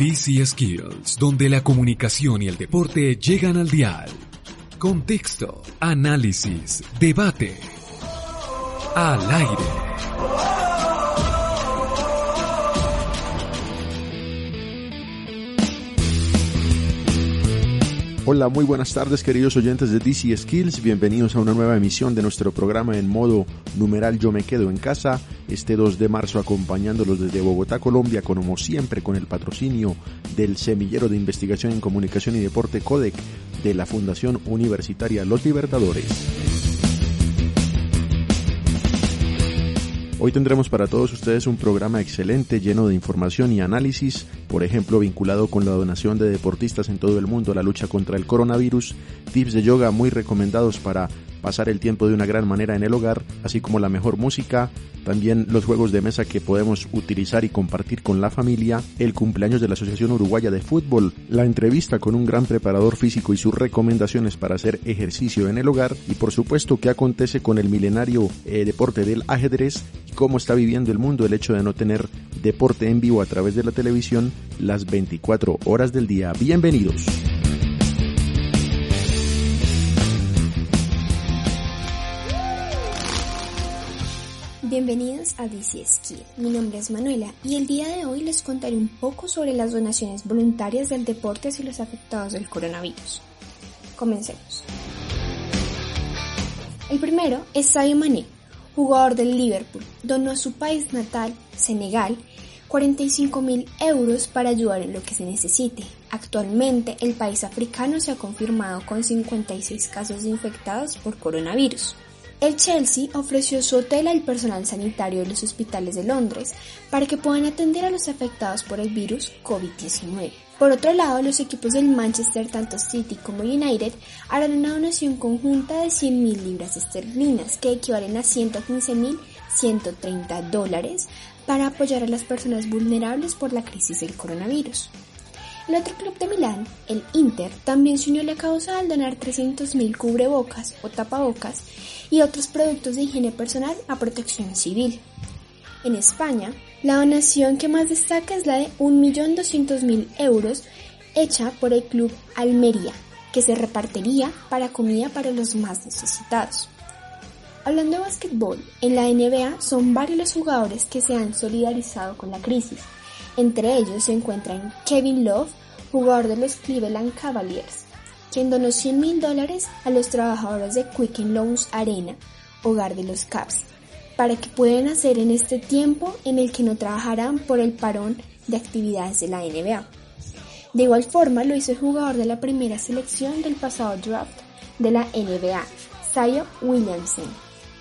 DC Skills, donde la comunicación y el deporte llegan al dial. Contexto, análisis, debate. Al aire. Hola, muy buenas tardes queridos oyentes de DC Skills, bienvenidos a una nueva emisión de nuestro programa en modo numeral Yo me quedo en casa, este 2 de marzo acompañándolos desde Bogotá, Colombia, como siempre con el patrocinio del Semillero de Investigación en Comunicación y Deporte CODEC de la Fundación Universitaria Los Libertadores. Hoy tendremos para todos ustedes un programa excelente lleno de información y análisis, por ejemplo vinculado con la donación de deportistas en todo el mundo a la lucha contra el coronavirus, tips de yoga muy recomendados para pasar el tiempo de una gran manera en el hogar, así como la mejor música, también los juegos de mesa que podemos utilizar y compartir con la familia, el cumpleaños de la Asociación Uruguaya de Fútbol, la entrevista con un gran preparador físico y sus recomendaciones para hacer ejercicio en el hogar y por supuesto qué acontece con el milenario eh, deporte del ajedrez y cómo está viviendo el mundo el hecho de no tener deporte en vivo a través de la televisión las 24 horas del día. Bienvenidos. Bienvenidos a DC Skill. Mi nombre es Manuela y el día de hoy les contaré un poco sobre las donaciones voluntarias del deporte hacia los afectados del coronavirus. Comencemos. El primero es Sadio Mané, jugador del Liverpool. Donó a su país natal, Senegal, 45 mil euros para ayudar en lo que se necesite. Actualmente, el país africano se ha confirmado con 56 casos infectados por coronavirus. El Chelsea ofreció su hotel al personal sanitario de los hospitales de Londres para que puedan atender a los afectados por el virus COVID-19. Por otro lado, los equipos del Manchester, tanto City como United, harán una donación conjunta de 100.000 libras esterlinas, que equivalen a 115.130 dólares, para apoyar a las personas vulnerables por la crisis del coronavirus. El otro club de Milán, el Inter, también se unió a la causa al donar 300.000 cubrebocas o tapabocas y otros productos de higiene personal a protección civil. En España, la donación que más destaca es la de 1.200.000 euros hecha por el club Almería, que se repartiría para comida para los más necesitados. Hablando de básquetbol, en la NBA son varios los jugadores que se han solidarizado con la crisis. Entre ellos se encuentran Kevin Love, jugador de los Cleveland Cavaliers, quien donó 100 mil dólares a los trabajadores de Quicken Loans Arena, hogar de los Cavs, para que puedan hacer en este tiempo en el que no trabajarán por el parón de actividades de la NBA. De igual forma lo hizo el jugador de la primera selección del pasado draft de la NBA, Zion Williamson,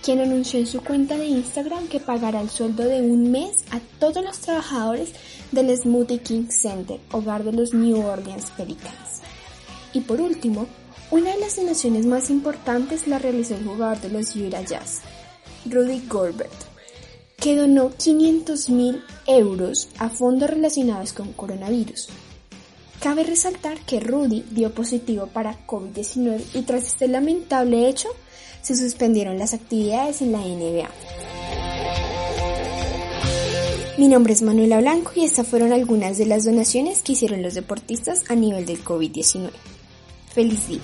quien anunció en su cuenta de Instagram que pagará el sueldo de un mes a todos los trabajadores del Smoothie King Center, hogar de los New Orleans Pelicans. Y por último, una de las donaciones más importantes la realizó el jugador de los Utah Jazz, Rudy Gorbert, que donó 500 mil euros a fondos relacionados con coronavirus. Cabe resaltar que Rudy dio positivo para COVID-19 y tras este lamentable hecho, se suspendieron las actividades en la NBA. Mi nombre es Manuela Blanco y estas fueron algunas de las donaciones que hicieron los deportistas a nivel del COVID-19. Feliz día.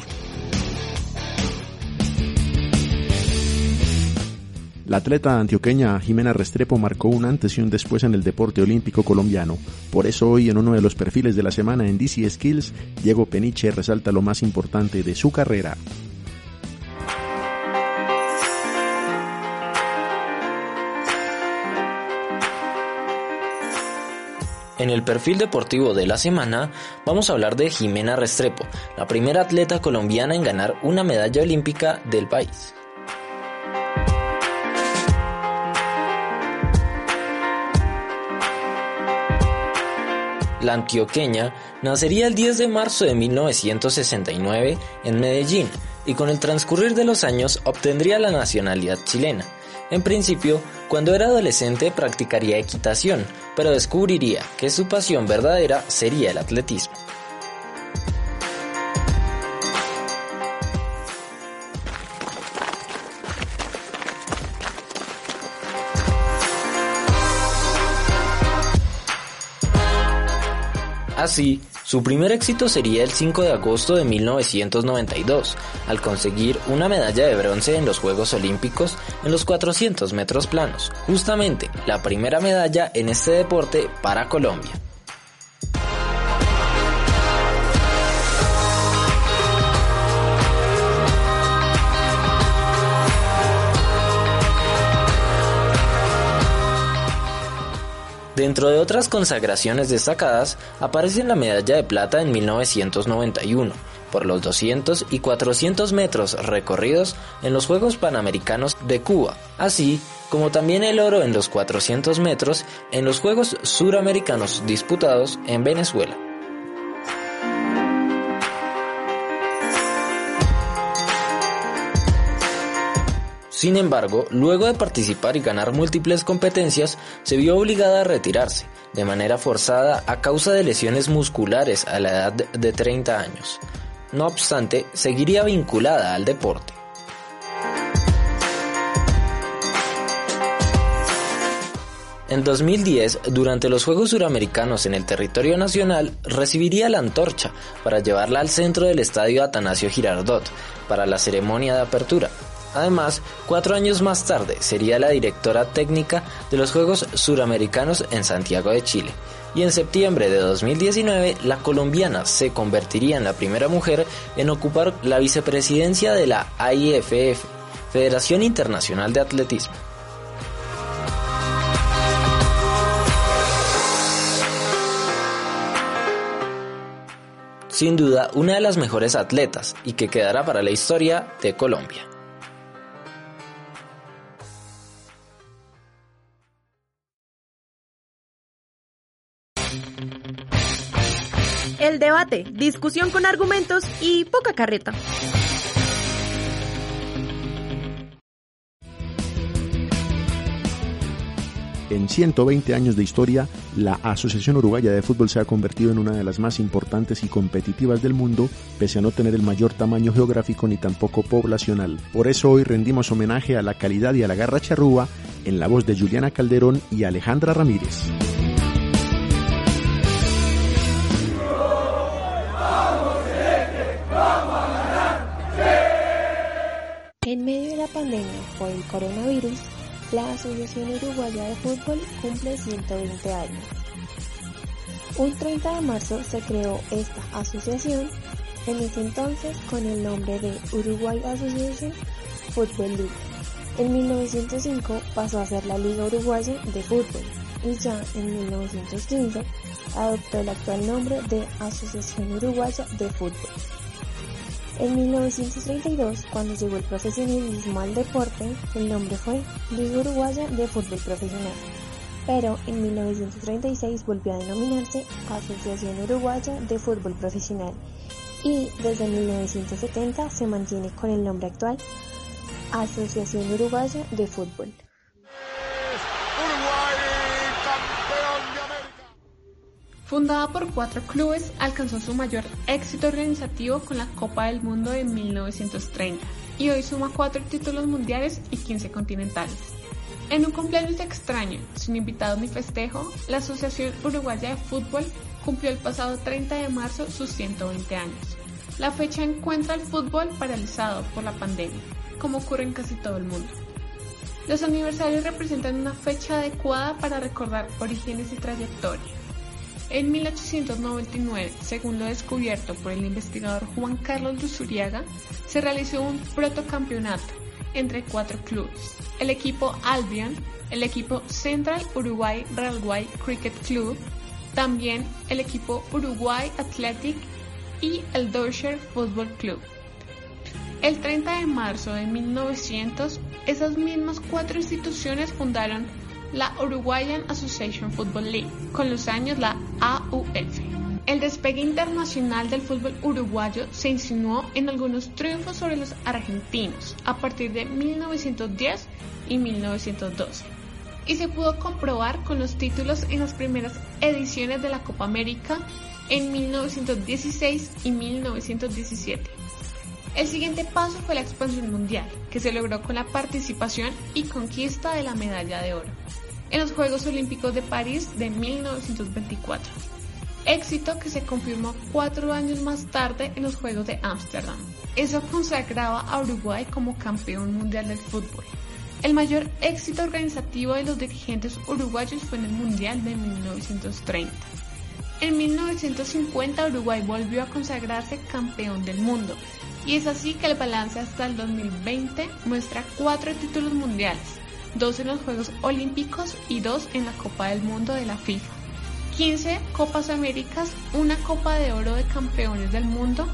La atleta antioqueña Jimena Restrepo marcó un antes y un después en el deporte olímpico colombiano. Por eso hoy en uno de los perfiles de la semana en DC Skills, Diego Peniche resalta lo más importante de su carrera. En el perfil deportivo de la semana vamos a hablar de Jimena Restrepo, la primera atleta colombiana en ganar una medalla olímpica del país. La antioqueña nacería el 10 de marzo de 1969 en Medellín y con el transcurrir de los años obtendría la nacionalidad chilena. En principio, cuando era adolescente practicaría equitación, pero descubriría que su pasión verdadera sería el atletismo. Así, su primer éxito sería el 5 de agosto de 1992, al conseguir una medalla de bronce en los Juegos Olímpicos en los 400 metros planos, justamente la primera medalla en este deporte para Colombia. Dentro de otras consagraciones destacadas, aparece la medalla de plata en 1991 por los 200 y 400 metros recorridos en los Juegos Panamericanos de Cuba, así como también el oro en los 400 metros en los Juegos Suramericanos disputados en Venezuela. Sin embargo, luego de participar y ganar múltiples competencias, se vio obligada a retirarse, de manera forzada a causa de lesiones musculares a la edad de 30 años. No obstante, seguiría vinculada al deporte. En 2010, durante los Juegos Suramericanos en el territorio nacional, recibiría la antorcha para llevarla al centro del estadio Atanasio Girardot para la ceremonia de apertura, Además, cuatro años más tarde sería la directora técnica de los Juegos Suramericanos en Santiago de Chile. Y en septiembre de 2019, la colombiana se convertiría en la primera mujer en ocupar la vicepresidencia de la AIFF, Federación Internacional de Atletismo. Sin duda, una de las mejores atletas y que quedará para la historia de Colombia. El debate, discusión con argumentos y poca carreta. En 120 años de historia, la Asociación Uruguaya de Fútbol se ha convertido en una de las más importantes y competitivas del mundo, pese a no tener el mayor tamaño geográfico ni tampoco poblacional. Por eso hoy rendimos homenaje a la calidad y a la garra charrúa en la voz de Juliana Calderón y Alejandra Ramírez. En medio de la pandemia por el coronavirus, la Asociación Uruguaya de Fútbol cumple 120 años. Un 30 de marzo se creó esta asociación, en ese entonces con el nombre de Uruguay Association Football League. En 1905 pasó a ser la Liga Uruguaya de Fútbol y ya en 1915 adoptó el actual nombre de Asociación Uruguaya de Fútbol. En 1932, cuando llegó el profesionalismo al deporte, el nombre fue Liga Uruguaya de Fútbol Profesional. Pero en 1936 volvió a denominarse Asociación Uruguaya de Fútbol Profesional y desde 1970 se mantiene con el nombre actual Asociación Uruguaya de Fútbol. Fundada por cuatro clubes, alcanzó su mayor éxito organizativo con la Copa del Mundo de 1930 y hoy suma cuatro títulos mundiales y 15 continentales. En un cumpleaños extraño, sin invitados ni festejo, la Asociación Uruguaya de Fútbol cumplió el pasado 30 de marzo sus 120 años. La fecha encuentra el fútbol paralizado por la pandemia, como ocurre en casi todo el mundo. Los aniversarios representan una fecha adecuada para recordar orígenes y trayectoria en 1899, según lo descubierto por el investigador Juan Carlos Luzuriaga, se realizó un protocampeonato entre cuatro clubes, el equipo Albion, el equipo Central Uruguay Railway Cricket Club, también el equipo Uruguay Athletic y el Deutscher Football Club. El 30 de marzo de 1900, esas mismas cuatro instituciones fundaron la Uruguayan Association Football League, con los años la AUF. El despegue internacional del fútbol uruguayo se insinuó en algunos triunfos sobre los argentinos a partir de 1910 y 1912 y se pudo comprobar con los títulos en las primeras ediciones de la Copa América en 1916 y 1917. El siguiente paso fue la expansión mundial, que se logró con la participación y conquista de la medalla de oro en los Juegos Olímpicos de París de 1924. éxito que se confirmó cuatro años más tarde en los Juegos de Ámsterdam. Eso consagraba a Uruguay como campeón mundial del fútbol. El mayor éxito organizativo de los dirigentes uruguayos fue en el Mundial de 1930. En 1950 Uruguay volvió a consagrarse campeón del mundo y es así que el balance hasta el 2020 muestra cuatro títulos mundiales, dos en los Juegos Olímpicos y dos en la Copa del Mundo de la FIFA. 15 Copas Américas, una Copa de Oro de Campeones del Mundo,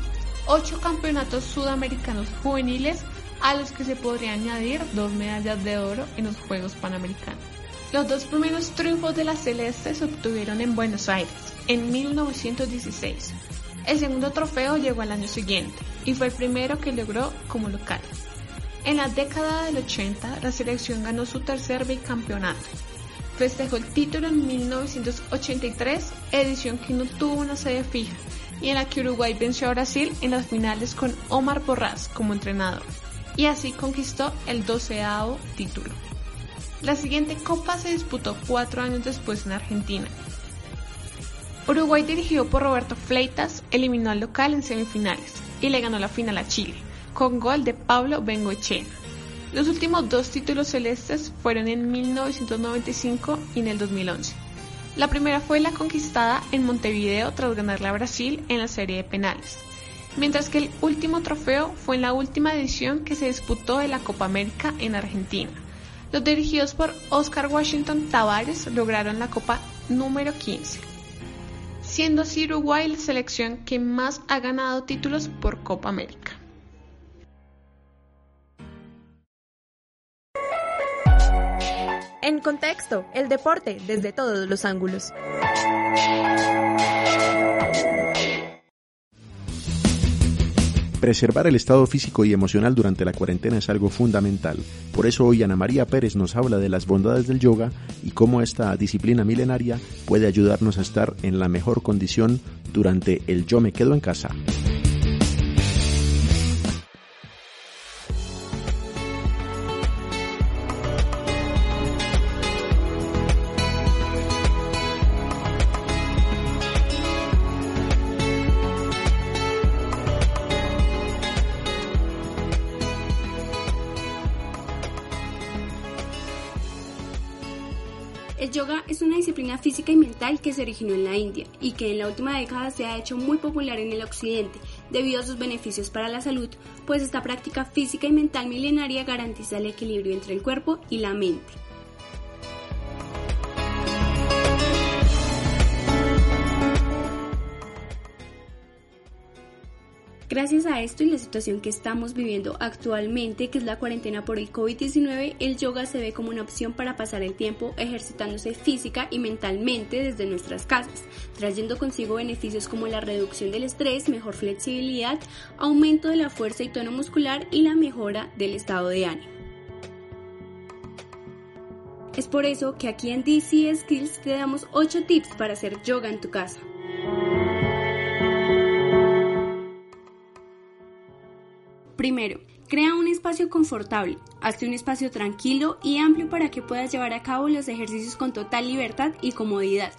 8 campeonatos sudamericanos juveniles a los que se podría añadir dos medallas de oro en los Juegos Panamericanos. Los dos primeros triunfos de la Celeste se obtuvieron en Buenos Aires, en 1916. El segundo trofeo llegó al año siguiente y fue el primero que logró como local. En la década del 80, la selección ganó su tercer bicampeonato. Festejó el título en 1983, edición que no tuvo una sede fija, y en la que Uruguay venció a Brasil en las finales con Omar Porras como entrenador, y así conquistó el doceavo título. La siguiente copa se disputó cuatro años después en Argentina. Uruguay dirigido por Roberto Fleitas eliminó al local en semifinales y le ganó la final a Chile, con gol de Pablo Bengoechea. Los últimos dos títulos celestes fueron en 1995 y en el 2011. La primera fue la conquistada en Montevideo tras ganarle a Brasil en la serie de penales, mientras que el último trofeo fue en la última edición que se disputó de la Copa América en Argentina. Los dirigidos por Oscar Washington Tavares lograron la Copa número 15, siendo así Uruguay la selección que más ha ganado títulos por Copa América. En contexto, el deporte desde todos los ángulos. Preservar el estado físico y emocional durante la cuarentena es algo fundamental. Por eso hoy Ana María Pérez nos habla de las bondades del yoga y cómo esta disciplina milenaria puede ayudarnos a estar en la mejor condición durante el yo me quedo en casa. Que se originó en la India y que en la última década se ha hecho muy popular en el occidente debido a sus beneficios para la salud, pues esta práctica física y mental milenaria garantiza el equilibrio entre el cuerpo y la mente. Gracias a esto y la situación que estamos viviendo actualmente, que es la cuarentena por el COVID-19, el yoga se ve como una opción para pasar el tiempo ejercitándose física y mentalmente desde nuestras casas, trayendo consigo beneficios como la reducción del estrés, mejor flexibilidad, aumento de la fuerza y tono muscular y la mejora del estado de ánimo. Es por eso que aquí en DC Skills te damos 8 tips para hacer yoga en tu casa. Primero, crea un espacio confortable, hazte un espacio tranquilo y amplio para que puedas llevar a cabo los ejercicios con total libertad y comodidad.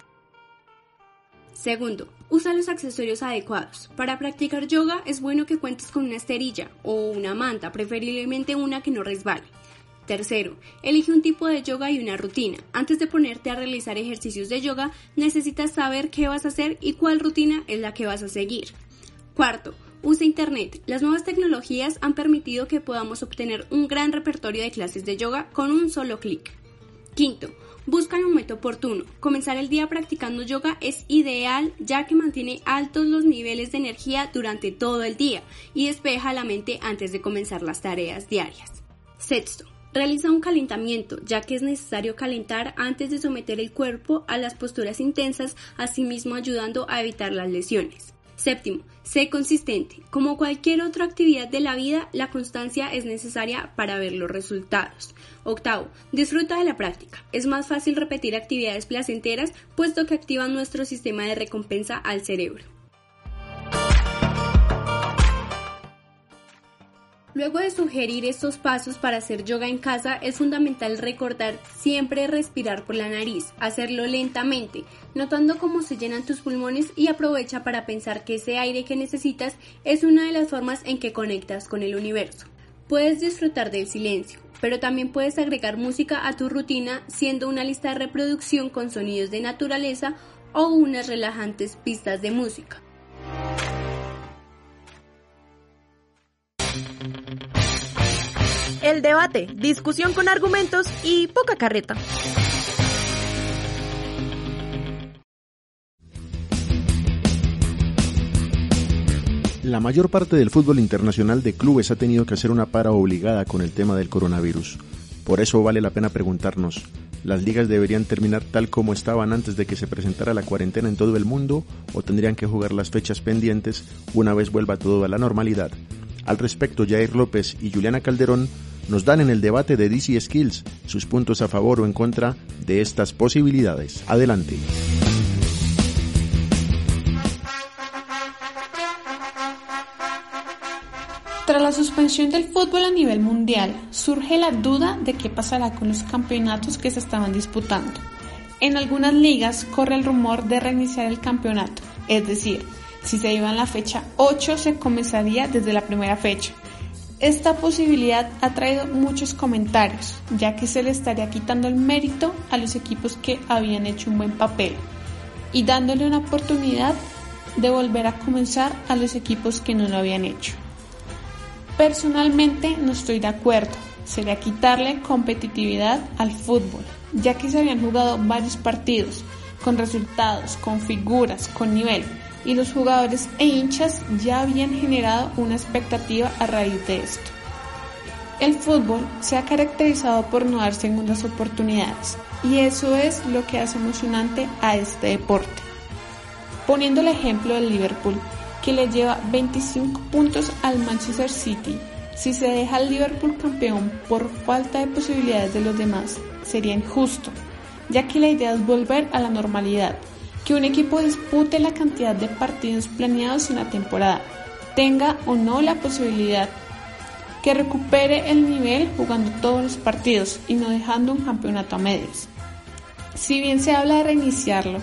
Segundo, usa los accesorios adecuados. Para practicar yoga es bueno que cuentes con una esterilla o una manta, preferiblemente una que no resbale. Tercero, elige un tipo de yoga y una rutina. Antes de ponerte a realizar ejercicios de yoga, necesitas saber qué vas a hacer y cuál rutina es la que vas a seguir. Cuarto, Usa Internet. Las nuevas tecnologías han permitido que podamos obtener un gran repertorio de clases de yoga con un solo clic. Quinto, busca el momento oportuno. Comenzar el día practicando yoga es ideal ya que mantiene altos los niveles de energía durante todo el día y despeja la mente antes de comenzar las tareas diarias. Sexto, Realiza un calentamiento, ya que es necesario calentar antes de someter el cuerpo a las posturas intensas, asimismo ayudando a evitar las lesiones. Séptimo, sé consistente. Como cualquier otra actividad de la vida, la constancia es necesaria para ver los resultados. Octavo, disfruta de la práctica. Es más fácil repetir actividades placenteras puesto que activan nuestro sistema de recompensa al cerebro. Luego de sugerir estos pasos para hacer yoga en casa, es fundamental recordar siempre respirar por la nariz, hacerlo lentamente, notando cómo se llenan tus pulmones y aprovecha para pensar que ese aire que necesitas es una de las formas en que conectas con el universo. Puedes disfrutar del silencio, pero también puedes agregar música a tu rutina siendo una lista de reproducción con sonidos de naturaleza o unas relajantes pistas de música. El debate, discusión con argumentos y poca carreta. La mayor parte del fútbol internacional de clubes ha tenido que hacer una para obligada con el tema del coronavirus. Por eso vale la pena preguntarnos, ¿las ligas deberían terminar tal como estaban antes de que se presentara la cuarentena en todo el mundo o tendrían que jugar las fechas pendientes una vez vuelva todo a la normalidad? Al respecto, Jair López y Juliana Calderón nos dan en el debate de DC Skills sus puntos a favor o en contra de estas posibilidades. Adelante. Tras la suspensión del fútbol a nivel mundial, surge la duda de qué pasará con los campeonatos que se estaban disputando. En algunas ligas corre el rumor de reiniciar el campeonato, es decir, si se iba en la fecha 8 se comenzaría desde la primera fecha. Esta posibilidad ha traído muchos comentarios, ya que se le estaría quitando el mérito a los equipos que habían hecho un buen papel y dándole una oportunidad de volver a comenzar a los equipos que no lo habían hecho. Personalmente no estoy de acuerdo, sería quitarle competitividad al fútbol, ya que se habían jugado varios partidos, con resultados, con figuras, con nivel, y los jugadores e hinchas ya habían generado una expectativa a raíz de esto. El fútbol se ha caracterizado por no dar segundas oportunidades, y eso es lo que hace emocionante a este deporte. Poniendo el ejemplo del Liverpool, que le lleva 25 puntos al Manchester City. Si se deja al Liverpool campeón por falta de posibilidades de los demás, sería injusto, ya que la idea es volver a la normalidad, que un equipo dispute la cantidad de partidos planeados en la temporada, tenga o no la posibilidad, que recupere el nivel jugando todos los partidos y no dejando un campeonato a medias. Si bien se habla de reiniciarlo,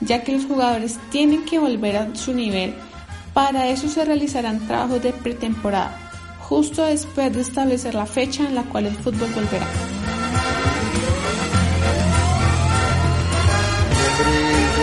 ya que los jugadores tienen que volver a su nivel, para eso se realizarán trabajos de pretemporada, justo después de establecer la fecha en la cual el fútbol volverá.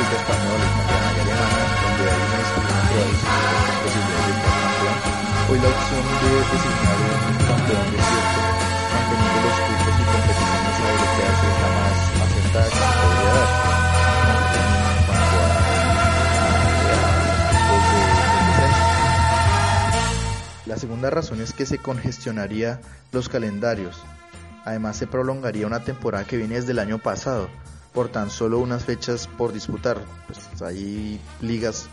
caso de Española, italiana y alemana, donde hay una disciplina tradicional con posibilidades de estar campeón, hoy la opción de designar un campeón de cierto, manteniendo los cupos y competiciones europeas es la más acertada que se podría dar. La segunda razón es que se congestionaría los calendarios. Además se prolongaría una temporada que viene desde el año pasado por tan solo unas fechas por disputar. Pues hay ligas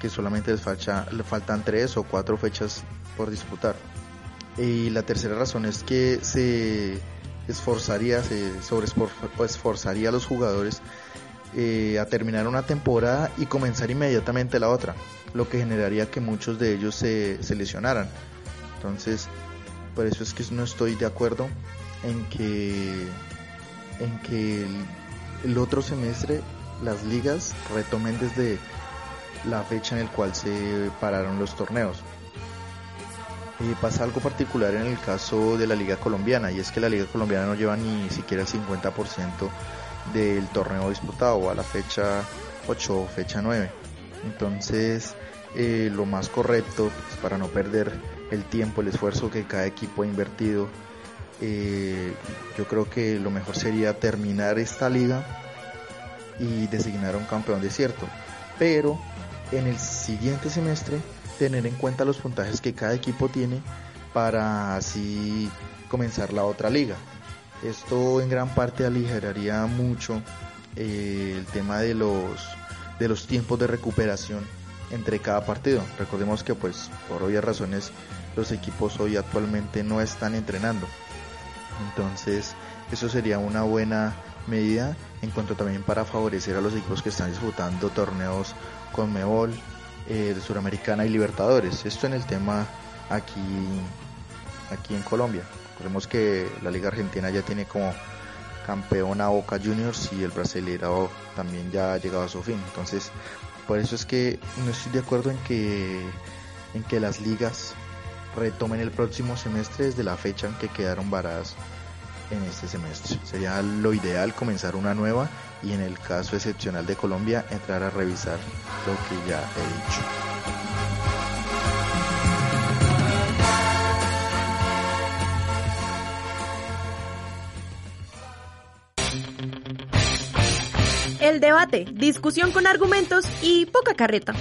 que solamente les, le faltan tres o cuatro fechas por disputar. Y la tercera razón es que se esforzaría, se sobre esforzaría a los jugadores eh, a terminar una temporada y comenzar inmediatamente la otra lo que generaría que muchos de ellos se, lesionaran. Entonces, por eso es que no estoy de acuerdo en que, en que el, otro semestre las ligas retomen desde la fecha en el cual se pararon los torneos. Y pasa algo particular en el caso de la Liga Colombiana, y es que la Liga Colombiana no lleva ni siquiera el 50% del torneo disputado a la fecha 8 o fecha 9. Entonces, eh, lo más correcto pues, para no perder el tiempo, el esfuerzo que cada equipo ha invertido. Eh, yo creo que lo mejor sería terminar esta liga y designar a un campeón desierto. Pero en el siguiente semestre tener en cuenta los puntajes que cada equipo tiene para así comenzar la otra liga. Esto en gran parte aligeraría mucho eh, el tema de los, de los tiempos de recuperación entre cada partido. Recordemos que pues por obvias razones los equipos hoy actualmente no están entrenando. Entonces eso sería una buena medida en cuanto también para favorecer a los equipos que están disputando torneos con Mebol, eh, de Suramericana y Libertadores. Esto en el tema aquí, aquí en Colombia. Recordemos que la Liga Argentina ya tiene como campeona Boca Juniors y el Brasileirao también ya ha llegado a su fin. Entonces, por eso es que no estoy de acuerdo en que, en que las ligas retomen el próximo semestre desde la fecha en que quedaron varadas en este semestre. Sería lo ideal comenzar una nueva y en el caso excepcional de Colombia entrar a revisar lo que ya he dicho. El debate, discusión con argumentos y poca carreta.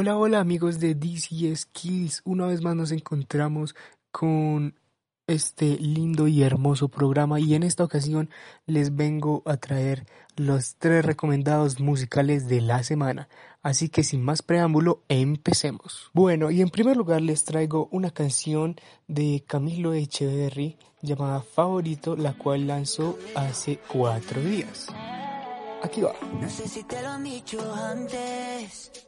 Hola, hola amigos de DC Skills. Una vez más nos encontramos con este lindo y hermoso programa y en esta ocasión les vengo a traer los tres recomendados musicales de la semana. Así que sin más preámbulo, empecemos. Bueno, y en primer lugar les traigo una canción de Camilo Echeverry llamada Favorito, la cual lanzó hace cuatro días. Aquí va. No sé si te lo han dicho antes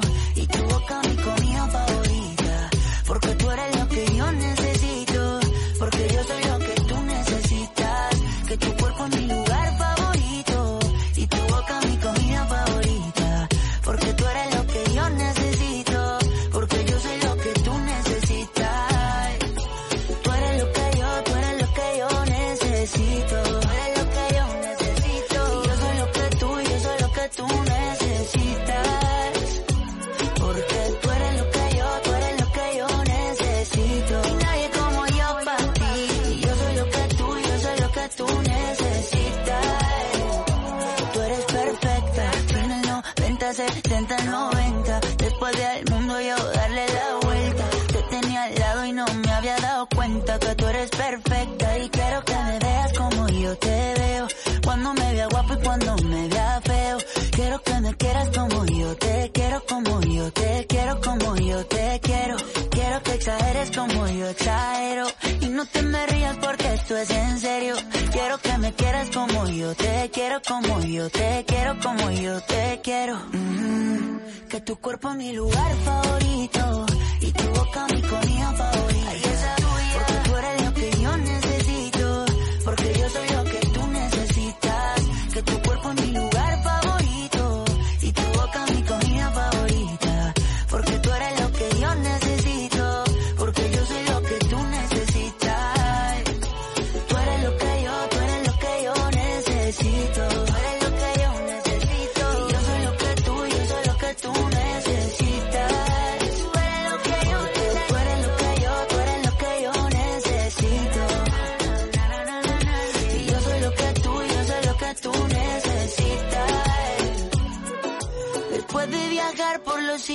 como yo te quiero, como yo te quiero. Mm, que tu cuerpo es mi lugar favorito. Y tu boca mi comida favorita.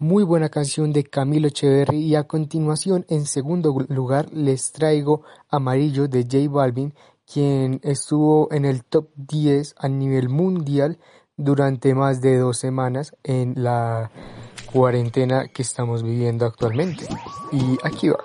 Muy buena canción de Camilo Echeverry y a continuación en segundo lugar les traigo Amarillo de J Balvin quien estuvo en el top 10 a nivel mundial durante más de dos semanas en la cuarentena que estamos viviendo actualmente. Y aquí va.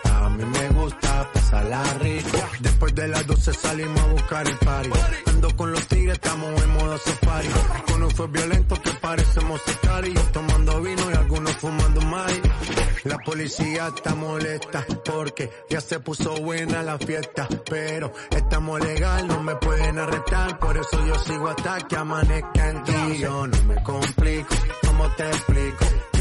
mí me gusta pasarla rico. Después de las 12 salimos a buscar el party. Ando con los tigres, estamos en modo safari. Uno fue violento que parecemos sicarios. Tomando vino y algunos fumando mai. La policía está molesta porque ya se puso buena la fiesta. Pero estamos legal, no me pueden arrestar. Por eso yo sigo hasta que amanezca en ti. Yo no me complico, ¿cómo te explico?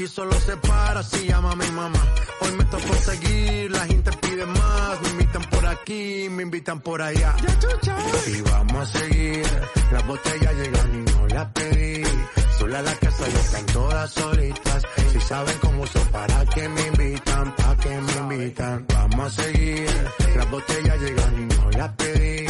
Aquí solo se para si llama mi mamá. Hoy me tocó seguir, la gente pide más. Me invitan por aquí, me invitan por allá. Y vamos a seguir. Las botellas llegan y no las pedí. Sola la casa y están todas solitas. Si saben cómo son, para que me invitan, para que me invitan. Vamos a seguir. Las botellas llegan y no las pedí.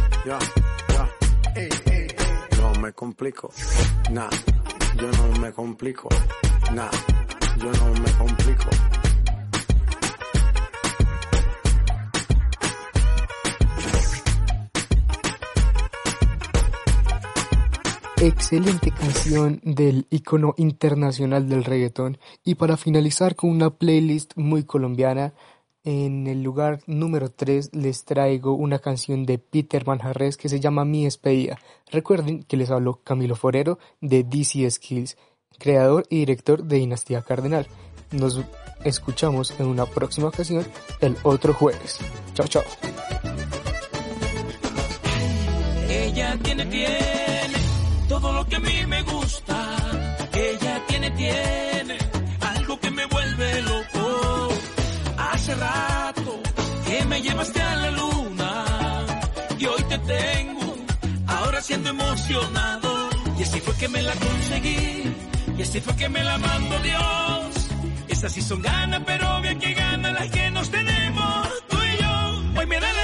ya, ya. No me complico. Nah, yo no me complico. Nah, yo no me complico. Excelente canción del icono internacional del reggaetón. Y para finalizar con una playlist muy colombiana, en el lugar número 3 les traigo una canción de Peter Manjarres que se llama Mi Despedida. Recuerden que les habló Camilo Forero de DC Skills, creador y director de Dinastía Cardenal. Nos escuchamos en una próxima ocasión el otro jueves. Chao, chao. Ella tiene, todo lo que a mí me gusta. Ella tiene llevaste a la luna y hoy te tengo, ahora siendo emocionado. Y así fue que me la conseguí, y así fue que me la mandó Dios. Esas sí son ganas, pero bien que ganan las que nos tenemos tú y yo. Hoy me da la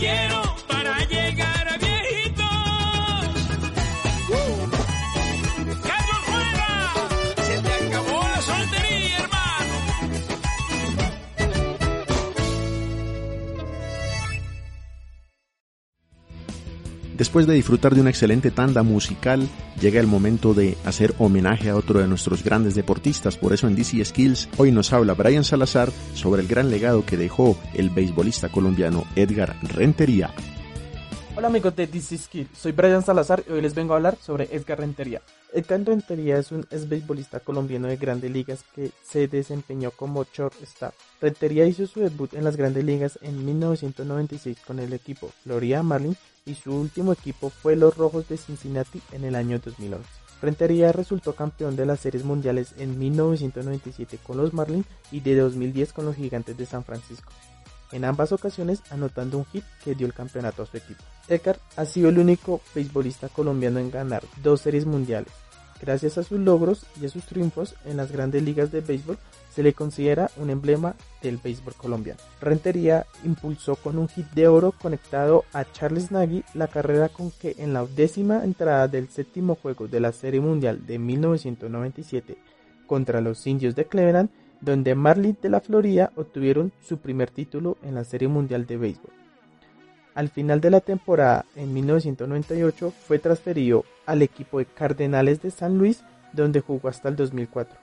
quiero Después de disfrutar de una excelente tanda musical, llega el momento de hacer homenaje a otro de nuestros grandes deportistas. Por eso en DC Skills hoy nos habla Brian Salazar sobre el gran legado que dejó el beisbolista colombiano Edgar Rentería. Hola amigos de DC Skill, soy Brian Salazar y hoy les vengo a hablar sobre Edgar Rentería. Edgar Rentería es un ex beisbolista colombiano de grandes ligas que se desempeñó como shortstop. Rentería hizo su debut en las grandes ligas en 1996 con el equipo Florida Marlins y su último equipo fue los Rojos de Cincinnati en el año 2011. Rentería resultó campeón de las series mundiales en 1997 con los Marlins y de 2010 con los Gigantes de San Francisco en ambas ocasiones anotando un hit que dio el campeonato a su equipo. Edgar ha sido el único beisbolista colombiano en ganar dos series mundiales. Gracias a sus logros y a sus triunfos en las grandes ligas de béisbol, se le considera un emblema del béisbol colombiano. Rentería impulsó con un hit de oro conectado a Charles Nagy la carrera con que en la décima entrada del séptimo juego de la Serie Mundial de 1997 contra los indios de Cleveland donde Marlins de la Florida obtuvieron su primer título en la Serie Mundial de Béisbol. Al final de la temporada, en 1998, fue transferido al equipo de Cardenales de San Luis, donde jugó hasta el 2004.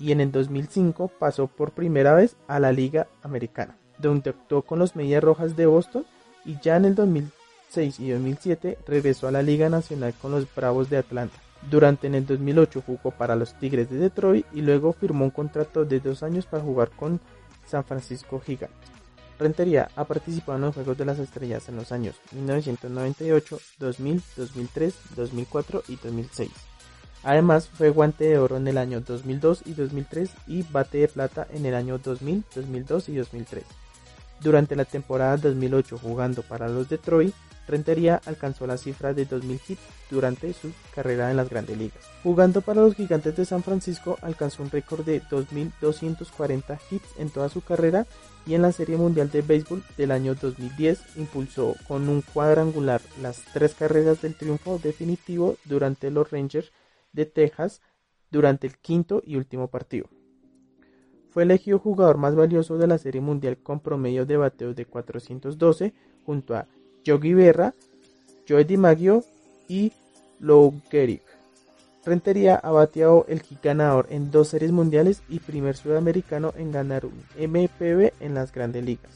Y en el 2005 pasó por primera vez a la Liga Americana, donde actuó con los Medias Rojas de Boston y ya en el 2006 y 2007 regresó a la Liga Nacional con los Bravos de Atlanta. Durante en el 2008 jugó para los Tigres de Detroit y luego firmó un contrato de dos años para jugar con San Francisco Gigantes. Rentería ha participado en los Juegos de las Estrellas en los años 1998, 2000, 2003, 2004 y 2006. Además fue guante de oro en el año 2002 y 2003 y bate de plata en el año 2000, 2002 y 2003. Durante la temporada 2008 jugando para los Detroit, Rentería alcanzó la cifra de 2.000 hits durante su carrera en las grandes ligas. Jugando para los Gigantes de San Francisco alcanzó un récord de 2.240 hits en toda su carrera y en la Serie Mundial de Béisbol del año 2010 impulsó con un cuadrangular las tres carreras del triunfo definitivo durante los Rangers de Texas durante el quinto y último partido. Fue elegido jugador más valioso de la Serie Mundial con promedio de bateo de 412 junto a Yogi Berra, Joe DiMaggio y Lou Gehrig. Rentería ha bateado el ganador en dos series mundiales y primer sudamericano en ganar un MPB en las grandes ligas.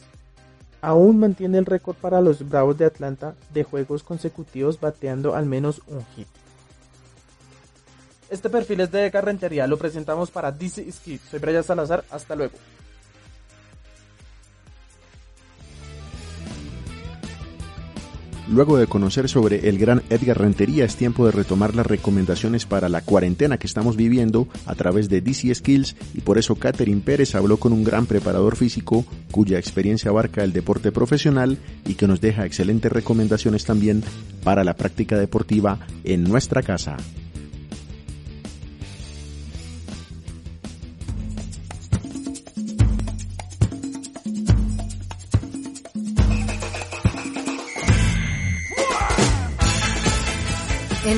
Aún mantiene el récord para los Bravos de Atlanta de juegos consecutivos bateando al menos un hit. Este perfil es de Edgar lo presentamos para DC Skid. Soy Brian Salazar, hasta luego. Luego de conocer sobre el gran Edgar Rentería, es tiempo de retomar las recomendaciones para la cuarentena que estamos viviendo a través de DC Skills y por eso Catherine Pérez habló con un gran preparador físico cuya experiencia abarca el deporte profesional y que nos deja excelentes recomendaciones también para la práctica deportiva en nuestra casa.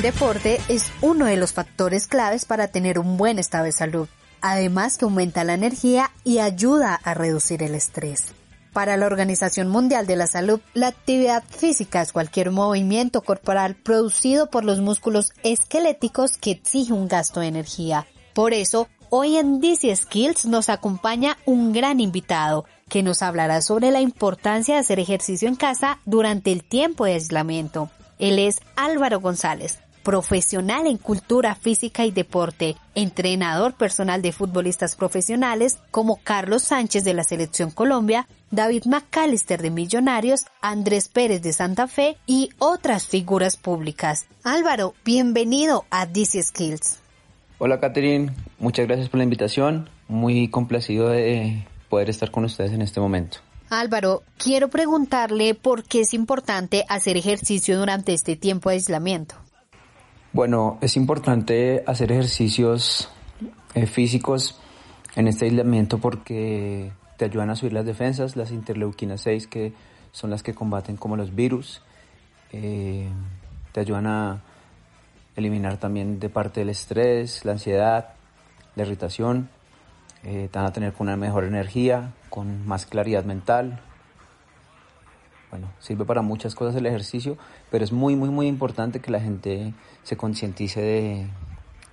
Deporte es uno de los factores claves para tener un buen estado de salud, además que aumenta la energía y ayuda a reducir el estrés. Para la Organización Mundial de la Salud, la actividad física es cualquier movimiento corporal producido por los músculos esqueléticos que exige un gasto de energía. Por eso, Hoy en DC Skills nos acompaña un gran invitado que nos hablará sobre la importancia de hacer ejercicio en casa durante el tiempo de aislamiento. Él es Álvaro González, profesional en cultura física y deporte, entrenador personal de futbolistas profesionales como Carlos Sánchez de la Selección Colombia, David McAllister de Millonarios, Andrés Pérez de Santa Fe y otras figuras públicas. Álvaro, bienvenido a DC Skills. Hola Catherine, muchas gracias por la invitación, muy complacido de poder estar con ustedes en este momento. Álvaro, quiero preguntarle por qué es importante hacer ejercicio durante este tiempo de aislamiento. Bueno, es importante hacer ejercicios eh, físicos en este aislamiento porque te ayudan a subir las defensas, las interleuquinas 6 que son las que combaten como los virus, eh, te ayudan a eliminar también de parte del estrés, la ansiedad, la irritación, eh, te van a tener con una mejor energía, con más claridad mental, bueno, sirve para muchas cosas el ejercicio, pero es muy, muy, muy importante que la gente se concientice de,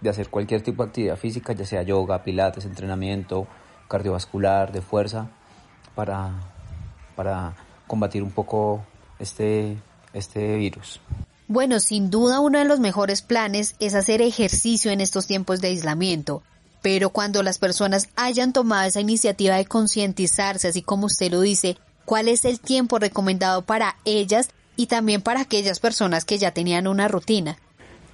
de hacer cualquier tipo de actividad física, ya sea yoga, pilates, entrenamiento cardiovascular, de fuerza, para, para combatir un poco este, este virus. Bueno, sin duda uno de los mejores planes es hacer ejercicio en estos tiempos de aislamiento. Pero cuando las personas hayan tomado esa iniciativa de concientizarse, así como usted lo dice, cuál es el tiempo recomendado para ellas y también para aquellas personas que ya tenían una rutina.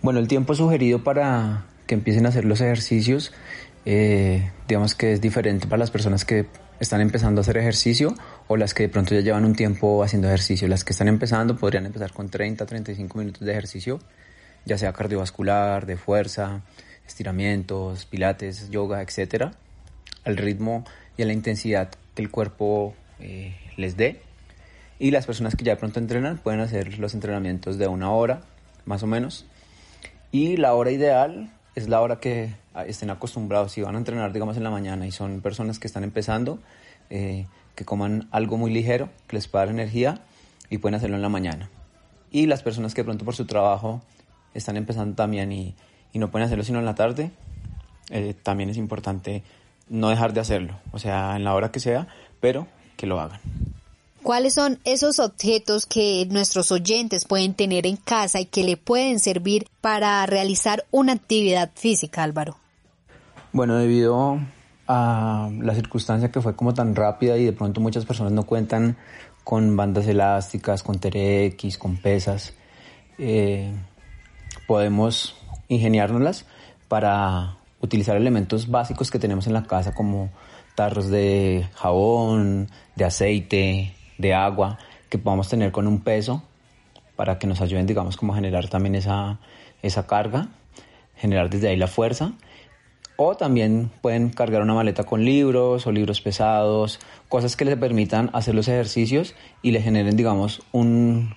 Bueno, el tiempo sugerido para que empiecen a hacer los ejercicios, eh, digamos que es diferente para las personas que están empezando a hacer ejercicio o las que de pronto ya llevan un tiempo haciendo ejercicio. Las que están empezando podrían empezar con 30, 35 minutos de ejercicio, ya sea cardiovascular, de fuerza, estiramientos, pilates, yoga, etc. Al ritmo y a la intensidad que el cuerpo eh, les dé. Y las personas que ya de pronto entrenan pueden hacer los entrenamientos de una hora, más o menos. Y la hora ideal es la hora que estén acostumbrados. Si van a entrenar, digamos, en la mañana y son personas que están empezando, eh, que coman algo muy ligero, que les pueda dar energía y pueden hacerlo en la mañana. Y las personas que pronto por su trabajo están empezando también y, y no pueden hacerlo sino en la tarde, eh, también es importante no dejar de hacerlo. O sea, en la hora que sea, pero que lo hagan. ¿Cuáles son esos objetos que nuestros oyentes pueden tener en casa y que le pueden servir para realizar una actividad física, Álvaro? Bueno, debido a la circunstancia que fue como tan rápida y de pronto muchas personas no cuentan con bandas elásticas, con TRX, con pesas, eh, podemos ingeniárnoslas para utilizar elementos básicos que tenemos en la casa como tarros de jabón, de aceite, de agua, que podamos tener con un peso para que nos ayuden, digamos, como generar también esa, esa carga, generar desde ahí la fuerza. O también pueden cargar una maleta con libros o libros pesados, cosas que les permitan hacer los ejercicios y le generen, digamos, un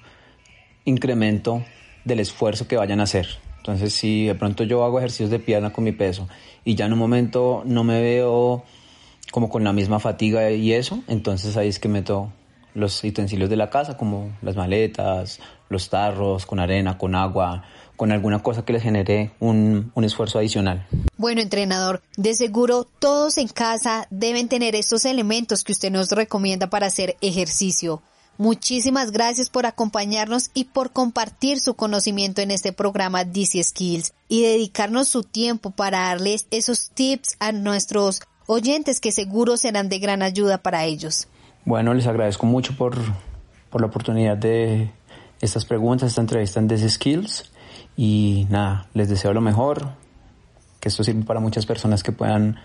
incremento del esfuerzo que vayan a hacer. Entonces, si de pronto yo hago ejercicios de pierna con mi peso y ya en un momento no me veo como con la misma fatiga y eso, entonces ahí es que meto los utensilios de la casa como las maletas, los tarros con arena, con agua, con alguna cosa que les genere un, un, esfuerzo adicional. Bueno, entrenador, de seguro todos en casa deben tener estos elementos que usted nos recomienda para hacer ejercicio. Muchísimas gracias por acompañarnos y por compartir su conocimiento en este programa DC Skills y dedicarnos su tiempo para darles esos tips a nuestros oyentes que seguro serán de gran ayuda para ellos. Bueno, les agradezco mucho por, por la oportunidad de estas preguntas, esta entrevista en This Skills y nada, les deseo lo mejor, que esto sirva para muchas personas que puedan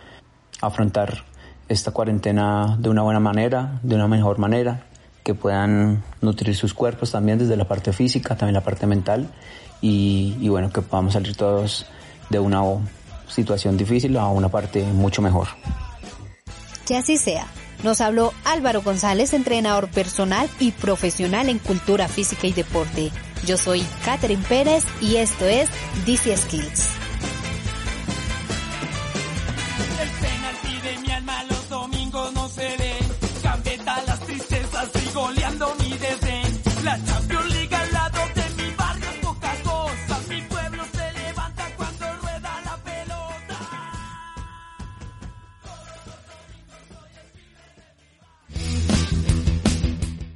afrontar esta cuarentena de una buena manera, de una mejor manera, que puedan nutrir sus cuerpos también desde la parte física, también la parte mental y, y bueno, que podamos salir todos de una situación difícil a una parte mucho mejor. Que así sea. Nos habló Álvaro González, entrenador personal y profesional en cultura física y deporte. Yo soy Catherine Pérez y esto es DC Skills.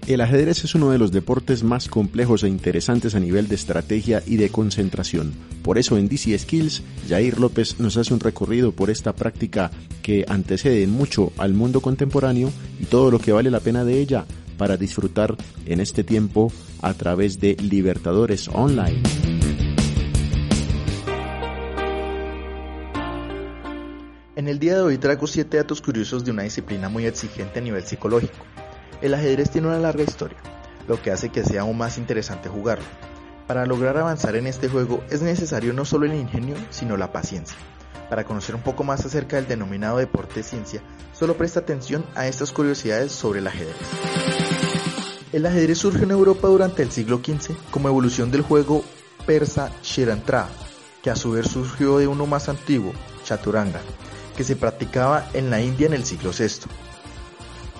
El ajedrez es uno de los deportes más complejos e interesantes a nivel de estrategia y de concentración. Por eso en DC Skills, Jair López nos hace un recorrido por esta práctica que antecede mucho al mundo contemporáneo y todo lo que vale la pena de ella para disfrutar en este tiempo a través de Libertadores Online. En el día de hoy traigo 7 datos curiosos de una disciplina muy exigente a nivel psicológico. El ajedrez tiene una larga historia, lo que hace que sea aún más interesante jugarlo. Para lograr avanzar en este juego es necesario no solo el ingenio, sino la paciencia. Para conocer un poco más acerca del denominado deporte de ciencia, solo presta atención a estas curiosidades sobre el ajedrez. El ajedrez surgió en Europa durante el siglo XV como evolución del juego persa Shirantra, que a su vez surgió de uno más antiguo, Chaturanga, que se practicaba en la India en el siglo VI.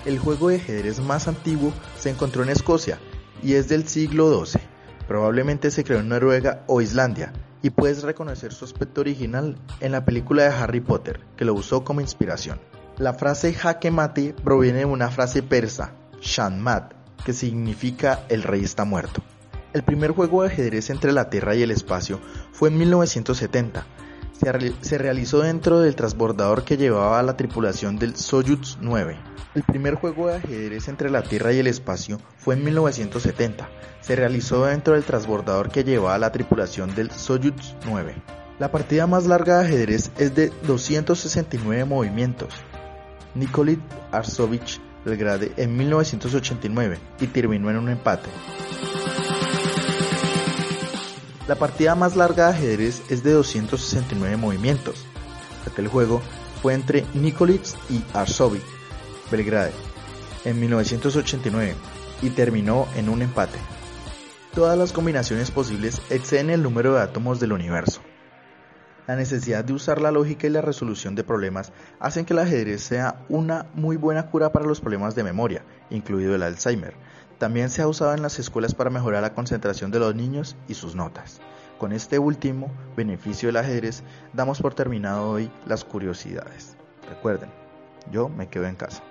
El juego de ajedrez más antiguo se encontró en Escocia y es del siglo XII. Probablemente se creó en Noruega o Islandia y puedes reconocer su aspecto original en la película de Harry Potter, que lo usó como inspiración. La frase jaque mate proviene de una frase persa, Shanmat, que significa el rey está muerto. El primer juego de ajedrez entre la Tierra y el espacio fue en 1970 se, realizó dentro del transbordador que llevaba a la tripulación del Soyuz 9. El primer juego de ajedrez entre la Tierra y el espacio fue en 1970. Se realizó dentro del transbordador que llevaba a la tripulación del Soyuz 9. La partida más larga de ajedrez es de 269 movimientos. Nikolit Arsovich Belgrade en 1989 y terminó en un empate. La partida más larga de ajedrez es de 269 movimientos. Aquel juego fue entre Nikolic y Arsovic, Belgrade, en 1989 y terminó en un empate. Todas las combinaciones posibles exceden el número de átomos del universo. La necesidad de usar la lógica y la resolución de problemas hacen que el ajedrez sea una muy buena cura para los problemas de memoria, incluido el Alzheimer, también se ha usado en las escuelas para mejorar la concentración de los niños y sus notas. Con este último beneficio del ajedrez damos por terminado hoy las curiosidades. Recuerden, yo me quedo en casa.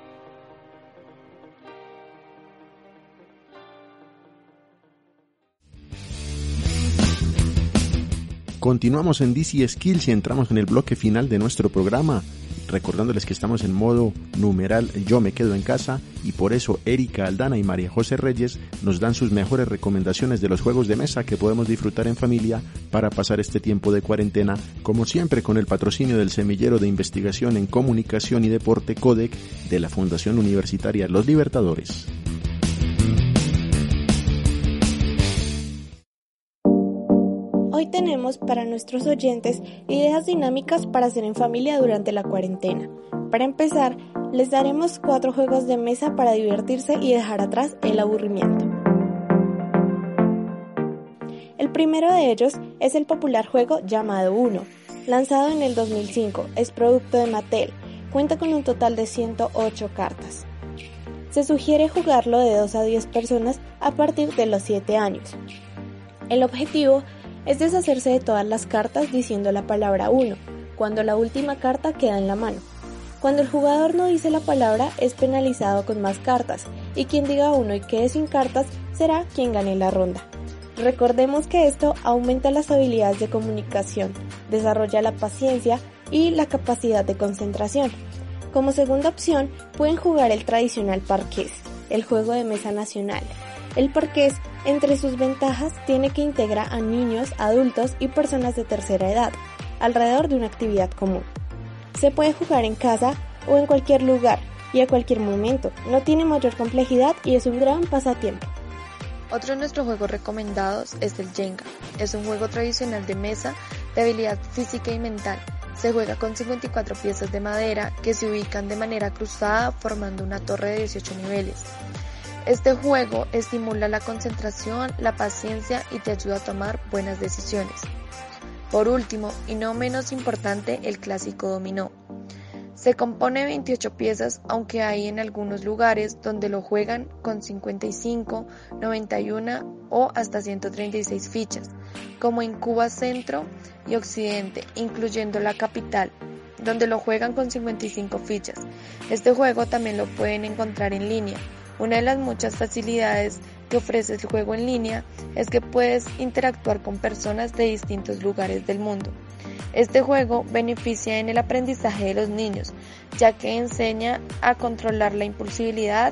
Continuamos en DC Skills y entramos en el bloque final de nuestro programa recordándoles que estamos en modo numeral yo me quedo en casa y por eso Erika Aldana y María José Reyes nos dan sus mejores recomendaciones de los juegos de mesa que podemos disfrutar en familia para pasar este tiempo de cuarentena, como siempre con el patrocinio del semillero de investigación en comunicación y deporte CODEC de la Fundación Universitaria Los Libertadores. Tenemos para nuestros oyentes ideas dinámicas para hacer en familia durante la cuarentena. Para empezar, les daremos cuatro juegos de mesa para divertirse y dejar atrás el aburrimiento. El primero de ellos es el popular juego llamado Uno, lanzado en el 2005, es producto de Mattel, cuenta con un total de 108 cartas. Se sugiere jugarlo de 2 a 10 personas a partir de los 7 años. El objetivo es deshacerse de todas las cartas diciendo la palabra 1, cuando la última carta queda en la mano. Cuando el jugador no dice la palabra es penalizado con más cartas y quien diga 1 y quede sin cartas será quien gane la ronda. Recordemos que esto aumenta las habilidades de comunicación, desarrolla la paciencia y la capacidad de concentración. Como segunda opción pueden jugar el tradicional parqués, el juego de mesa nacional. El parqués entre sus ventajas tiene que integrar a niños, adultos y personas de tercera edad, alrededor de una actividad común. Se puede jugar en casa o en cualquier lugar y a cualquier momento, no tiene mayor complejidad y es un gran pasatiempo. Otro de nuestros juegos recomendados es el Jenga. Es un juego tradicional de mesa de habilidad física y mental. Se juega con 54 piezas de madera que se ubican de manera cruzada formando una torre de 18 niveles. Este juego estimula la concentración, la paciencia y te ayuda a tomar buenas decisiones. Por último, y no menos importante, el clásico dominó. Se compone de 28 piezas, aunque hay en algunos lugares donde lo juegan con 55, 91 o hasta 136 fichas, como en Cuba Centro y Occidente, incluyendo la capital, donde lo juegan con 55 fichas. Este juego también lo pueden encontrar en línea Una de las muchas facilidades que ofrece el juego en línea es que puedes interactuar con personas de distintos lugares del mundo. Este juego beneficia en el aprendizaje de los niños, ya que enseña a controlar la impulsibilidad,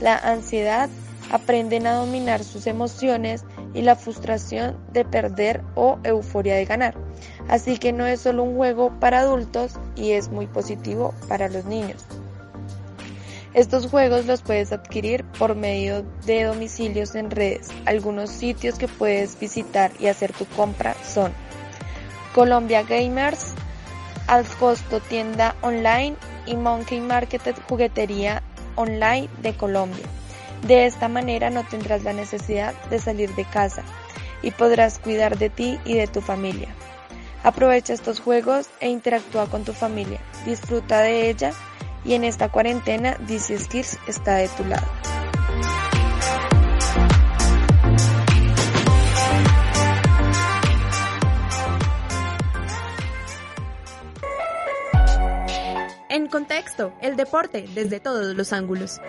la ansiedad, aprenden a dominar sus emociones y la frustración de perder o euforia de ganar. Así que no es solo un juego para adultos y es muy positivo para los niños. Estos juegos los puedes adquirir por medio de domicilios en redes. Algunos sitios que puedes visitar y hacer tu compra son Colombia Gamers, Al Costo Tienda Online y Monkey Market Juguetería Online de Colombia. De esta manera no tendrás la necesidad de salir de casa y podrás cuidar de ti y de tu familia. Aprovecha estos juegos e interactúa con tu familia. Disfruta de ella y en esta cuarentena DC Skills está de tu lado. En contexto, el deporte desde todos los ángulos.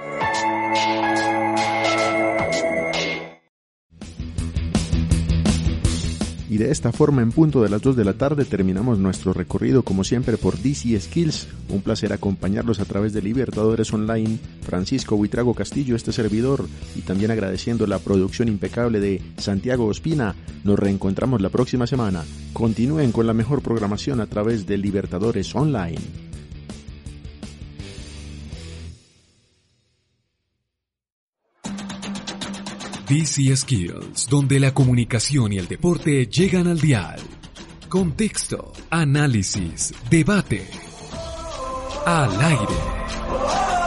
Y de esta forma, en punto de las 2 de la tarde, terminamos nuestro recorrido, como siempre, por DC Skills. Un placer acompañarlos a través de Libertadores Online. Francisco Buitrago Castillo, este servidor, y también agradeciendo la producción impecable de Santiago Ospina. Nos reencontramos la próxima semana. Continúen con la mejor programación a través de Libertadores Online. DC Skills, donde la comunicación y el deporte llegan al dial. Contexto, análisis, debate. Al aire.